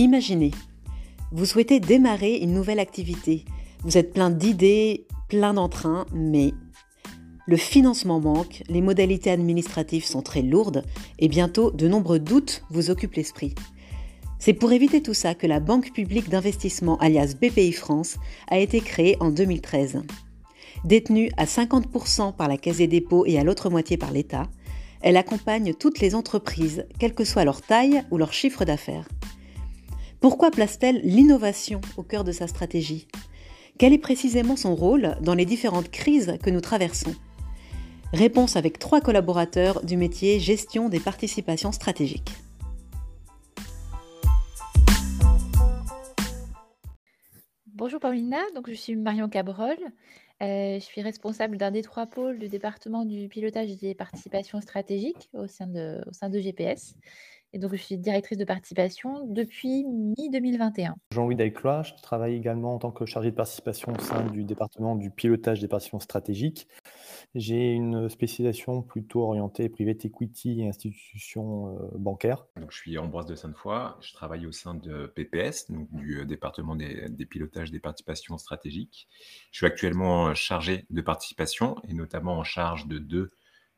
Imaginez, vous souhaitez démarrer une nouvelle activité. Vous êtes plein d'idées, plein d'entrain, mais le financement manque, les modalités administratives sont très lourdes et bientôt de nombreux doutes vous occupent l'esprit. C'est pour éviter tout ça que la Banque publique d'investissement alias BPI France a été créée en 2013. Détenue à 50% par la Caisse des dépôts et à l'autre moitié par l'État, elle accompagne toutes les entreprises, quelle que soit leur taille ou leur chiffre d'affaires. Pourquoi place-t-elle l'innovation au cœur de sa stratégie? Quel est précisément son rôle dans les différentes crises que nous traversons? Réponse avec trois collaborateurs du métier gestion des participations stratégiques. Bonjour Paulina, donc je suis Marion Cabrol. Euh, je suis responsable d'un des trois pôles du département du pilotage des participations stratégiques au sein de, au sein de GPS. Et donc, je suis directrice de participation depuis mi-2021. Jean-Louis Daiclois, je travaille également en tant que chargé de participation au sein du département du pilotage des participations stratégiques. J'ai une spécialisation plutôt orientée private equity et institutions euh, bancaires. Donc, je suis Ambroise de Sainte-Foy, je travaille au sein de PPS, donc du euh, département des, des pilotages des participations stratégiques. Je suis actuellement chargé de participation et notamment en charge de deux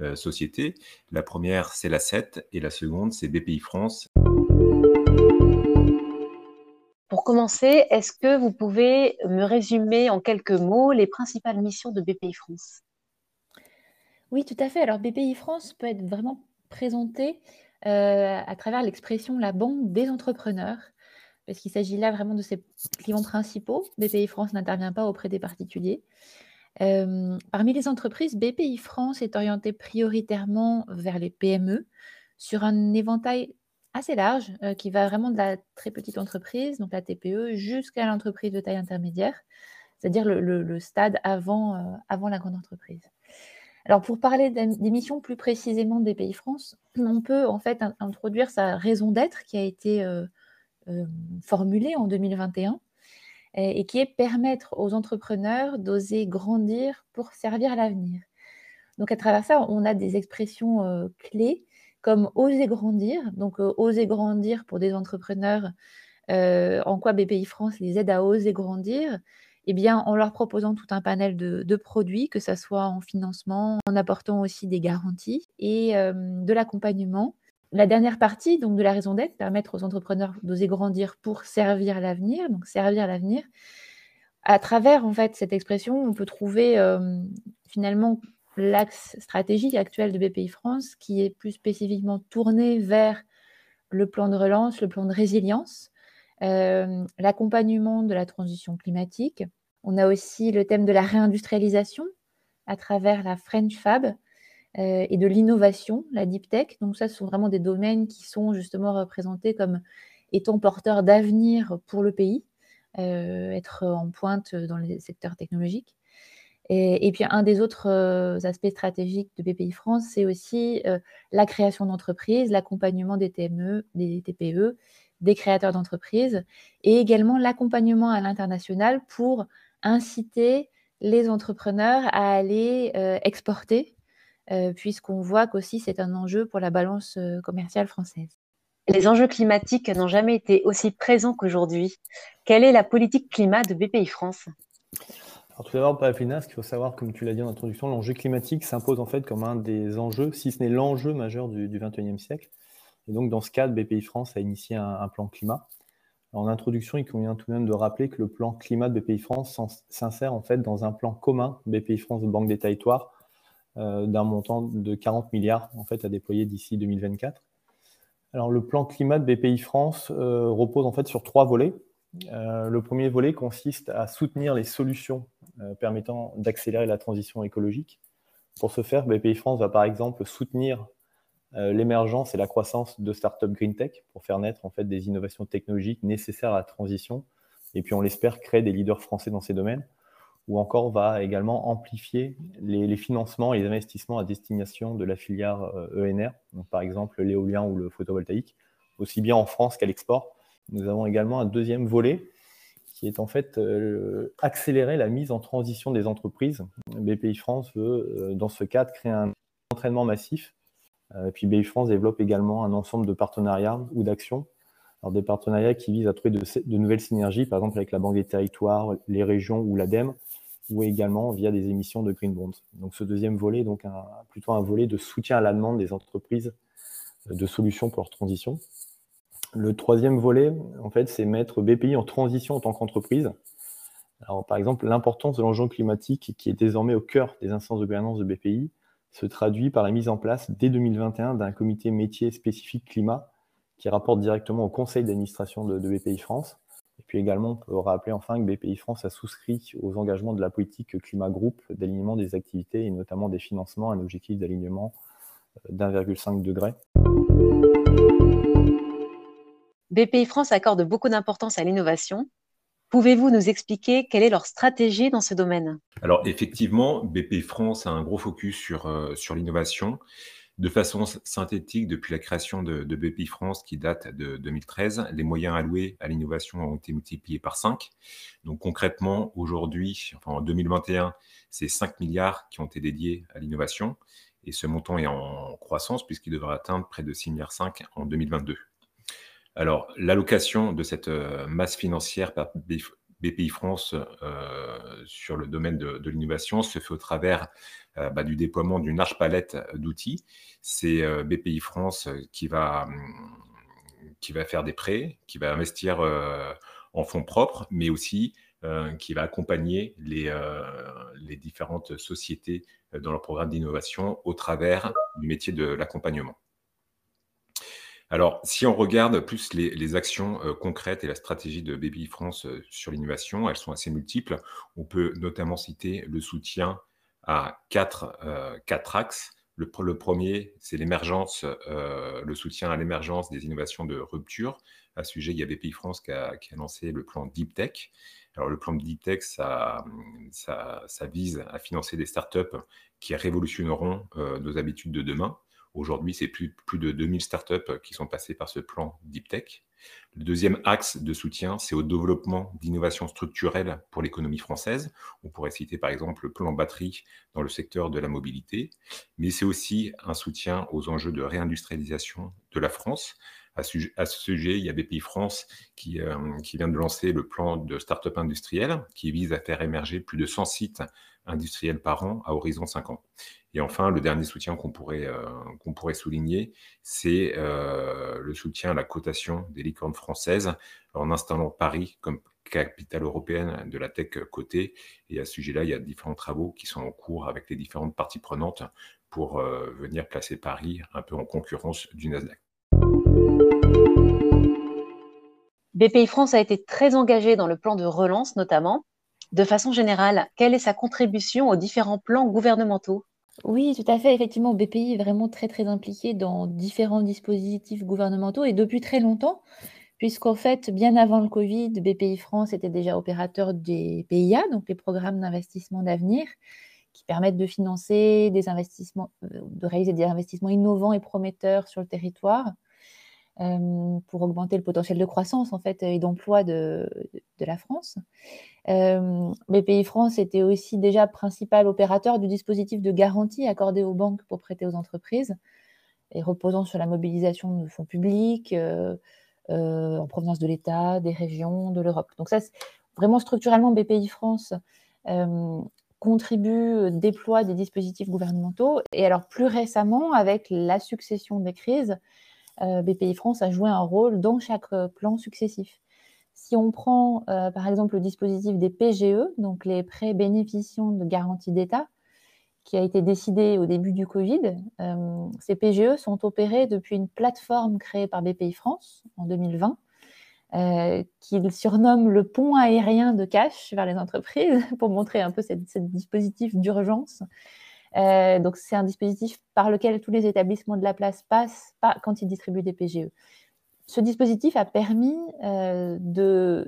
euh, sociétés. La première, c'est la 7 et la seconde, c'est BPI France. Pour commencer, est-ce que vous pouvez me résumer en quelques mots les principales missions de BPI France? Oui, tout à fait. Alors BPI France peut être vraiment présenté euh, à travers l'expression la banque des entrepreneurs, parce qu'il s'agit là vraiment de ses clients principaux. BPI France n'intervient pas auprès des particuliers parmi les entreprises, BPI France est orienté prioritairement vers les PME sur un éventail assez large qui va vraiment de la très petite entreprise, donc la TPE, jusqu'à l'entreprise de taille intermédiaire, c'est-à-dire le, stade avant, avant la grande entreprise. Alors pour parler des missions plus précisément de BPI France, on peut en fait introduire sa raison d'être qui a été formulée en 2021 et qui est permettre aux entrepreneurs d'oser grandir pour servir l'avenir. Donc à travers ça, on a des expressions euh, clés comme oser grandir. Donc euh, oser grandir pour des entrepreneurs, euh, en quoi BPI France les aide à oser grandir? Eh bien, en leur proposant tout un panel de, produits, que ce soit en financement, en apportant aussi des garanties et de l'accompagnement la dernière partie donc de la raison d'être, permettre aux entrepreneurs d'oser grandir pour servir l'avenir, donc servir l'avenir. À travers en fait cette expression, on peut trouver euh, finalement l'axe stratégique actuel de BPI France qui est plus spécifiquement tourné vers le plan de relance, le plan de résilience, euh, l'accompagnement de la transition climatique. On a aussi le thème de la réindustrialisation à travers la French Fab, euh, et de l'innovation, la deep tech. Donc ça, ce sont vraiment des domaines qui sont justement représentés comme étant porteurs d'avenir pour le pays, euh, être en pointe dans les secteurs technologiques. Et, puis un des autres euh, aspects stratégiques de BPI France, c'est aussi la création d'entreprises, l'accompagnement des TME, des TPE, des créateurs d'entreprises, et également l'accompagnement à l'international pour inciter les entrepreneurs à aller exporter euh, puisqu'on voit qu'aussi c'est un enjeu pour la balance euh, commerciale française. Les enjeux climatiques n'ont jamais été aussi présents qu'aujourd'hui. Quelle est la politique climat de BPI France? Alors, tout d'abord, Paulina, ce qu'il faut savoir, comme tu l'as dit en introduction, l'enjeu climatique s'impose en fait comme un des enjeux, si ce n'est l'enjeu majeur du, du, 21e siècle. Et donc, dans ce cadre, BPI France a initié un, plan climat. en introduction, il convient tout de même de rappeler que le plan climat de BPI France s'insère en fait dans un plan commun BPI France Banque des Territoires d'un montant de 40 milliards en fait, à déployer d'ici 2024. Alors, le plan climat de BPI France euh, repose en fait sur trois volets. Euh, le premier volet consiste à soutenir les solutions permettant d'accélérer la transition écologique. Pour ce faire, BPI France va par exemple soutenir l'émergence et la croissance de startups green tech pour faire naître en fait des innovations technologiques nécessaires à la transition et puis on l'espère créer des leaders français dans ces domaines ou encore va également amplifier les, financements et les investissements à destination de la filière ENR, euh, e par exemple l'éolien ou le photovoltaïque, aussi bien en France qu'à l'export. Nous avons également un deuxième volet qui est en fait euh, accélérer la mise en transition des entreprises. BPI France veut, euh, dans ce cadre, créer un entraînement massif. puis BPI France développe également un ensemble de partenariats ou d'actions Alors des partenariats qui visent à trouver de, nouvelles synergies, par exemple avec la Banque des Territoires, les régions ou l'ADEME, ou également via des émissions de green bonds. Donc ce deuxième volet donc plutôt un volet de soutien à la demande des entreprises de solutions pour leur transition. Le troisième volet, en fait, c'est mettre BPI en transition en tant qu'entreprise. Alors, par exemple, l'importance de l'enjeu climatique qui est désormais au cœur des instances de gouvernance de BPI se traduit par la mise en place dès 2021 d'un comité métier spécifique climat qui rapporte directement au conseil d'administration de, BPI France. Et puis également, on peut rappeler enfin que BPI France a souscrit aux engagements de la politique climat groupe d'alignement des activités et notamment des financements, un objectif d'alignement euh, d'1,5 degré. BPI France accorde beaucoup d'importance à l'innovation. Pouvez-vous nous expliquer quelle est leur stratégie dans ce domaine? Alors effectivement, BPI France a un gros focus sur, euh, sur l'innovation. De façon synthétique, depuis la création de, BPI France qui date de 2013, les moyens alloués à l'innovation ont été multipliés par 5. Donc concrètement, aujourd'hui, enfin en 2021, c'est 5 milliards qui ont été dédiés à l'innovation. Et ce montant est en croissance puisqu'il devrait atteindre près de 6,5 milliards en 2022. Alors, l'allocation de cette euh, masse financière par BPI France euh, sur le domaine de, l'innovation se fait au travers euh, bah, du déploiement d'une large palette d'outils. C'est BPI France qui va, hum, qui va faire des prêts, qui va investir en fonds propres, mais aussi qui va accompagner les, les différentes sociétés dans leur programme d'innovation au travers du métier de l'accompagnement. Alors, si on regarde plus les, actions euh, concrètes et la stratégie de BPI France euh, sur l'innovation, elles sont assez multiples. On peut notamment citer le soutien à quatre, euh, axes. Le, premier, c'est l'émergence, le soutien à l'émergence des innovations de rupture. À ce sujet, il y a BPI France qui a, lancé le plan Deep Tech. Alors, le plan Deep Tech, ça vise à financer des startups qui révolutionneront nos habitudes de demain. Aujourd'hui, c'est plus, plus de 2000 startups qui sont passées par ce plan Deep Tech. Le deuxième axe de soutien, c'est au développement d'innovations structurelles pour l'économie française. On pourrait citer par exemple le plan batterie dans le secteur de la mobilité, mais c'est aussi un soutien aux enjeux de réindustrialisation de la France. À ce, sujet, il y a BPI France qui, euh, qui vient de lancer le plan de start-up industriel qui vise à faire émerger plus de 100 sites industriels par an à horizon 5 ans. Et enfin, le dernier soutien qu'on pourrait, euh, souligner, c'est euh, le soutien à la cotation des licornes françaises en installant Paris comme capitale européenne de la tech cotée. Et à ce sujet-là, il y a différents travaux qui sont en cours avec les différentes parties prenantes pour venir placer Paris un peu en concurrence du Nasdaq. BPI France a été très engagé dans le plan de relance notamment. De façon générale, quelle est sa contribution aux différents plans gouvernementaux? Oui, tout à fait. Effectivement, BPI est vraiment très, très impliqué dans différents dispositifs gouvernementaux et depuis très longtemps, puisqu'en fait, bien avant le Covid, BPI France était déjà opérateur des PIA, donc les programmes d'investissement d'avenir, qui permettent de financer des investissements, euh, de réaliser des investissements innovants et prometteurs sur le territoire. Euh, pour augmenter le potentiel de croissance en fait et d'emploi de, la France. Euh, BPI France était aussi déjà principal opérateur du dispositif de garantie accordé aux banques pour prêter aux entreprises et reposant sur la mobilisation de fonds publics euh, en provenance de l'État, des régions, de l'Europe. Donc ça, vraiment structurellement, BPI France contribue, déploie des dispositifs gouvernementaux. Et alors plus récemment, avec la succession des crises, euh, BPI France a joué un rôle dans chaque euh, plan successif. Si on prend euh, par exemple le dispositif des PGE, donc les prêts bénéficiant de garantie d'État, qui a été décidé au début du Covid, ces PGE sont opérés depuis une plateforme créée par BPI France en 2020, qu'il surnomme le pont aérien de cash vers les entreprises, pour montrer un peu ce dispositif d'urgence euh, donc, c'est un dispositif par lequel tous les établissements de la place passent pas quand ils distribuent des PGE. Ce dispositif a permis euh,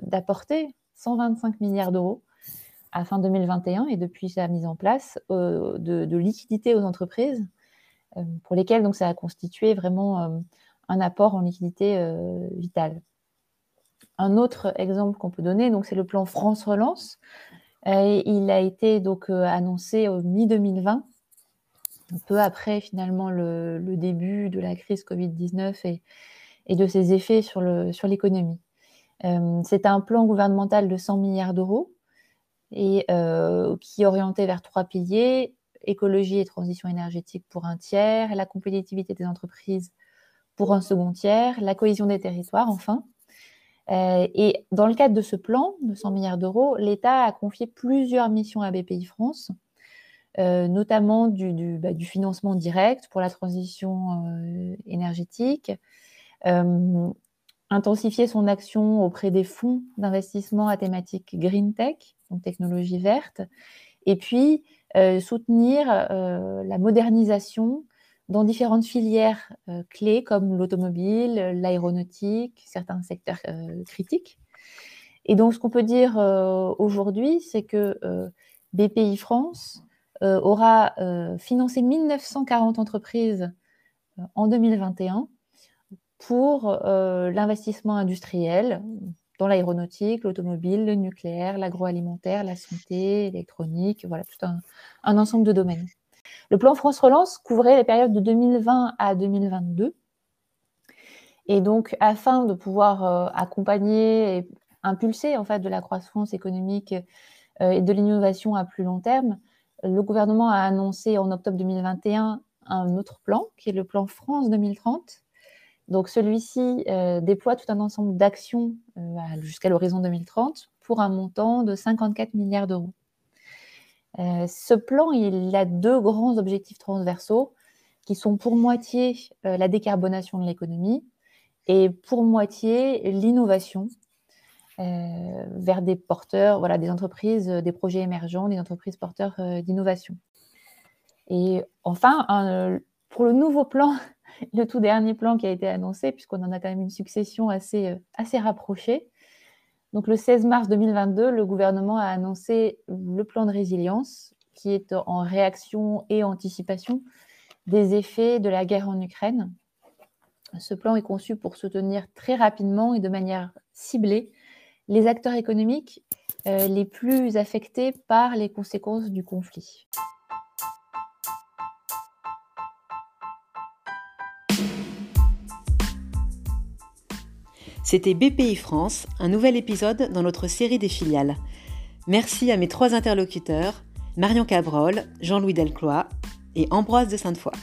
d'apporter 125 milliards d'euros à fin 2021 et depuis sa mise en place euh, de, de, liquidité aux entreprises pour lesquelles donc, ça a constitué vraiment un apport en liquidité vitale. Un autre exemple qu'on peut donner, c'est le plan France Relance. Il a été donc annoncé au mi-2020 peu après finalement le, début de la crise Covid-19 et, de ses effets sur l'économie. Sur C'est un plan gouvernemental de 100 milliards d'euros et qui est orienté vers trois piliers écologie et transition énergétique pour un tiers, la compétitivité des entreprises pour un second tiers, la cohésion des territoires enfin. Euh, et dans le cadre de ce plan de 100 milliards d'euros, l'État a confié plusieurs missions à BPI France, euh, notamment du, bah, du, financement direct pour la transition euh, énergétique, intensifier son action auprès des fonds d'investissement à thématique green tech, donc technologie verte, et puis soutenir la modernisation dans différentes filières euh, clés comme l'automobile, l'aéronautique, certains secteurs euh, critiques. Et donc, ce qu'on peut dire euh, aujourd'hui, c'est que BPI France aura financé 1940 entreprises en 2021 pour l'investissement industriel dans l'aéronautique, l'automobile, le nucléaire, l'agroalimentaire, la santé, l'électronique, voilà, tout un ensemble de domaines. Le plan France Relance couvrait les périodes de 2020 à 2022. Et donc, afin de pouvoir euh, accompagner et impulser en fait de la croissance économique euh, et de l'innovation à plus long terme, le gouvernement a annoncé en octobre 2021 un autre plan, qui est le plan France 2030. Donc, celui-ci euh, déploie tout un ensemble d'actions jusqu'à l'horizon 2030 pour un montant de 54 milliards d'euros. Euh, ce plan, il a deux grands objectifs transversaux qui sont pour moitié euh, la décarbonation de l'économie et pour moitié l'innovation euh, vers des porteurs, voilà, des entreprises, des projets émergents, des entreprises porteurs d'innovation. Et enfin, pour le nouveau plan, le tout dernier plan qui a été annoncé, puisqu'on en a quand même une succession assez, assez rapprochée, donc le 16 mars 2022, le gouvernement a annoncé le plan de résilience qui est en réaction et anticipation des effets de la guerre en Ukraine. Ce plan est conçu pour soutenir très rapidement et de manière ciblée les acteurs économiques euh, les plus affectés par les conséquences du conflit. C'était BPI France, un nouvel épisode dans notre série des filiales. Merci à mes trois interlocuteurs, Marion Cabrol, Jean-Louis Delcloix et Ambroise de Sainte-Foy.